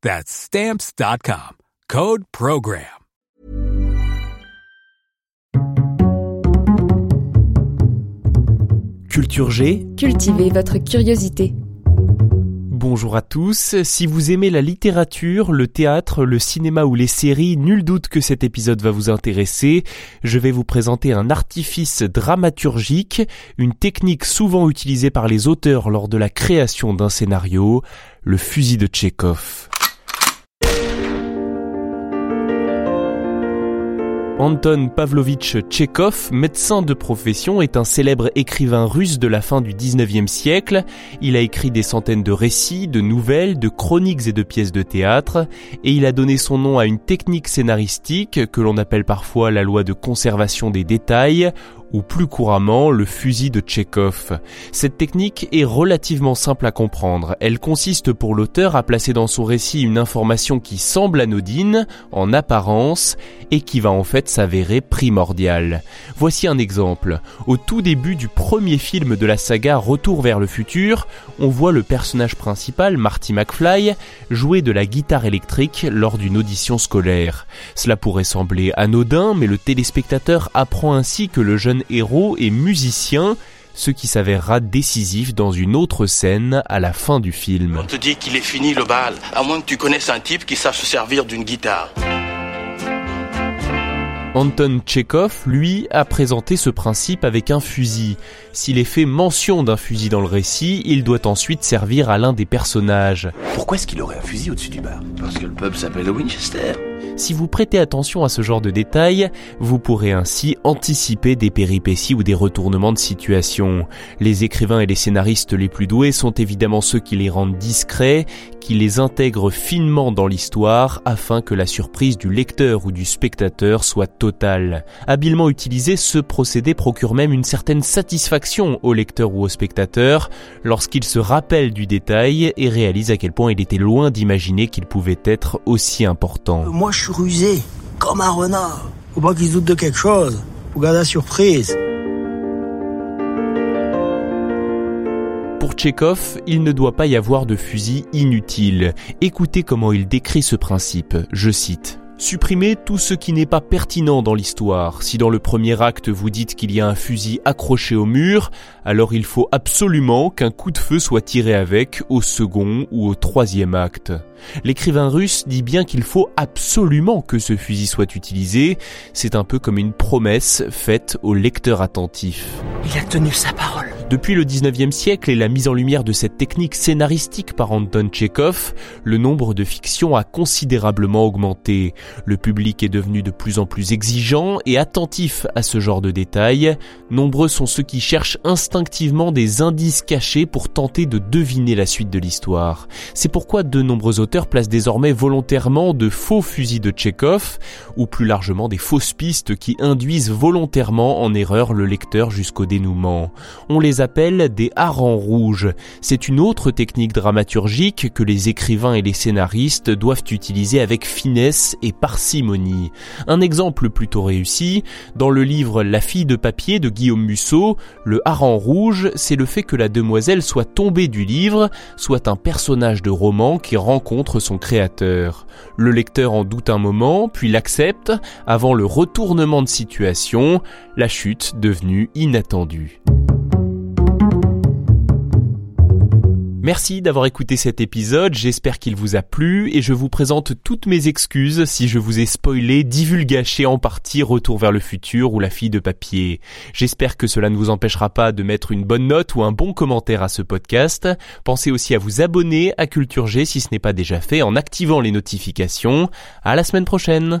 That's Stamps.com. Code PROGRAM. Culture G. Cultivez votre curiosité. Bonjour à tous. Si vous aimez la littérature, le théâtre, le cinéma ou les séries, nul doute que cet épisode va vous intéresser. Je vais vous présenter un artifice dramaturgique, une technique souvent utilisée par les auteurs lors de la création d'un scénario, le fusil de Tchekhov. Anton Pavlovitch Tchekhov, médecin de profession, est un célèbre écrivain russe de la fin du 19e siècle. Il a écrit des centaines de récits, de nouvelles, de chroniques et de pièces de théâtre, et il a donné son nom à une technique scénaristique que l'on appelle parfois la loi de conservation des détails, ou plus couramment le fusil de Tchekhov. Cette technique est relativement simple à comprendre. Elle consiste pour l'auteur à placer dans son récit une information qui semble anodine, en apparence, et qui va en fait s'avérer primordiale. Voici un exemple. Au tout début du premier film de la saga Retour vers le futur, on voit le personnage principal, Marty McFly, jouer de la guitare électrique lors d'une audition scolaire. Cela pourrait sembler anodin, mais le téléspectateur apprend ainsi que le jeune héros et musicien, ce qui s'avérera décisif dans une autre scène à la fin du film. On te dit qu'il est fini le bal, à moins que tu connaisses un type qui sache se servir d'une guitare. Anton Tchekhov, lui, a présenté ce principe avec un fusil. S'il est fait mention d'un fusil dans le récit, il doit ensuite servir à l'un des personnages. Pourquoi est-ce qu'il aurait un fusil au-dessus du bar? Parce que le pub s'appelle Winchester. Si vous prêtez attention à ce genre de détails, vous pourrez ainsi anticiper des péripéties ou des retournements de situation. Les écrivains et les scénaristes les plus doués sont évidemment ceux qui les rendent discrets, qui les intègrent finement dans l'histoire afin que la surprise du lecteur ou du spectateur soit totale. Habilement utilisé, ce procédé procure même une certaine satisfaction au lecteur ou au spectateur lorsqu'il se rappelle du détail et réalise à quel point il était loin d'imaginer qu'il pouvait être aussi important. Moi, je suis rusé, comme un renard. Faut pas qu'il se doute de quelque chose. Faut garder la surprise. Tchekhov, il ne doit pas y avoir de fusil inutile. Écoutez comment il décrit ce principe. Je cite. Supprimez tout ce qui n'est pas pertinent dans l'histoire. Si dans le premier acte vous dites qu'il y a un fusil accroché au mur, alors il faut absolument qu'un coup de feu soit tiré avec au second ou au troisième acte. L'écrivain russe dit bien qu'il faut absolument que ce fusil soit utilisé. C'est un peu comme une promesse faite au lecteur attentif. Il a tenu sa parole. Depuis le 19e siècle et la mise en lumière de cette technique scénaristique par Anton Tchekhov, le nombre de fictions a considérablement augmenté. Le public est devenu de plus en plus exigeant et attentif à ce genre de détails. Nombreux sont ceux qui cherchent instinctivement des indices cachés pour tenter de deviner la suite de l'histoire. C'est pourquoi de nombreux auteurs placent désormais volontairement de faux fusils de Tchekhov, ou plus largement des fausses pistes qui induisent volontairement en erreur le lecteur jusqu'au dénouement. On les appelle des harengs rouges. C'est une autre technique dramaturgique que les écrivains et les scénaristes doivent utiliser avec finesse et parcimonie. Un exemple plutôt réussi, dans le livre La fille de papier de Guillaume Musso, le hareng rouge, c'est le fait que la demoiselle soit tombée du livre, soit un personnage de roman qui rencontre son créateur. Le lecteur en doute un moment, puis l'accepte, avant le retournement de situation, la chute devenue inattendue. Merci d'avoir écouté cet épisode, j'espère qu'il vous a plu et je vous présente toutes mes excuses si je vous ai spoilé, divulgaché en partie Retour vers le futur ou La fille de papier. J'espère que cela ne vous empêchera pas de mettre une bonne note ou un bon commentaire à ce podcast. Pensez aussi à vous abonner à Culture G si ce n'est pas déjà fait en activant les notifications. À la semaine prochaine.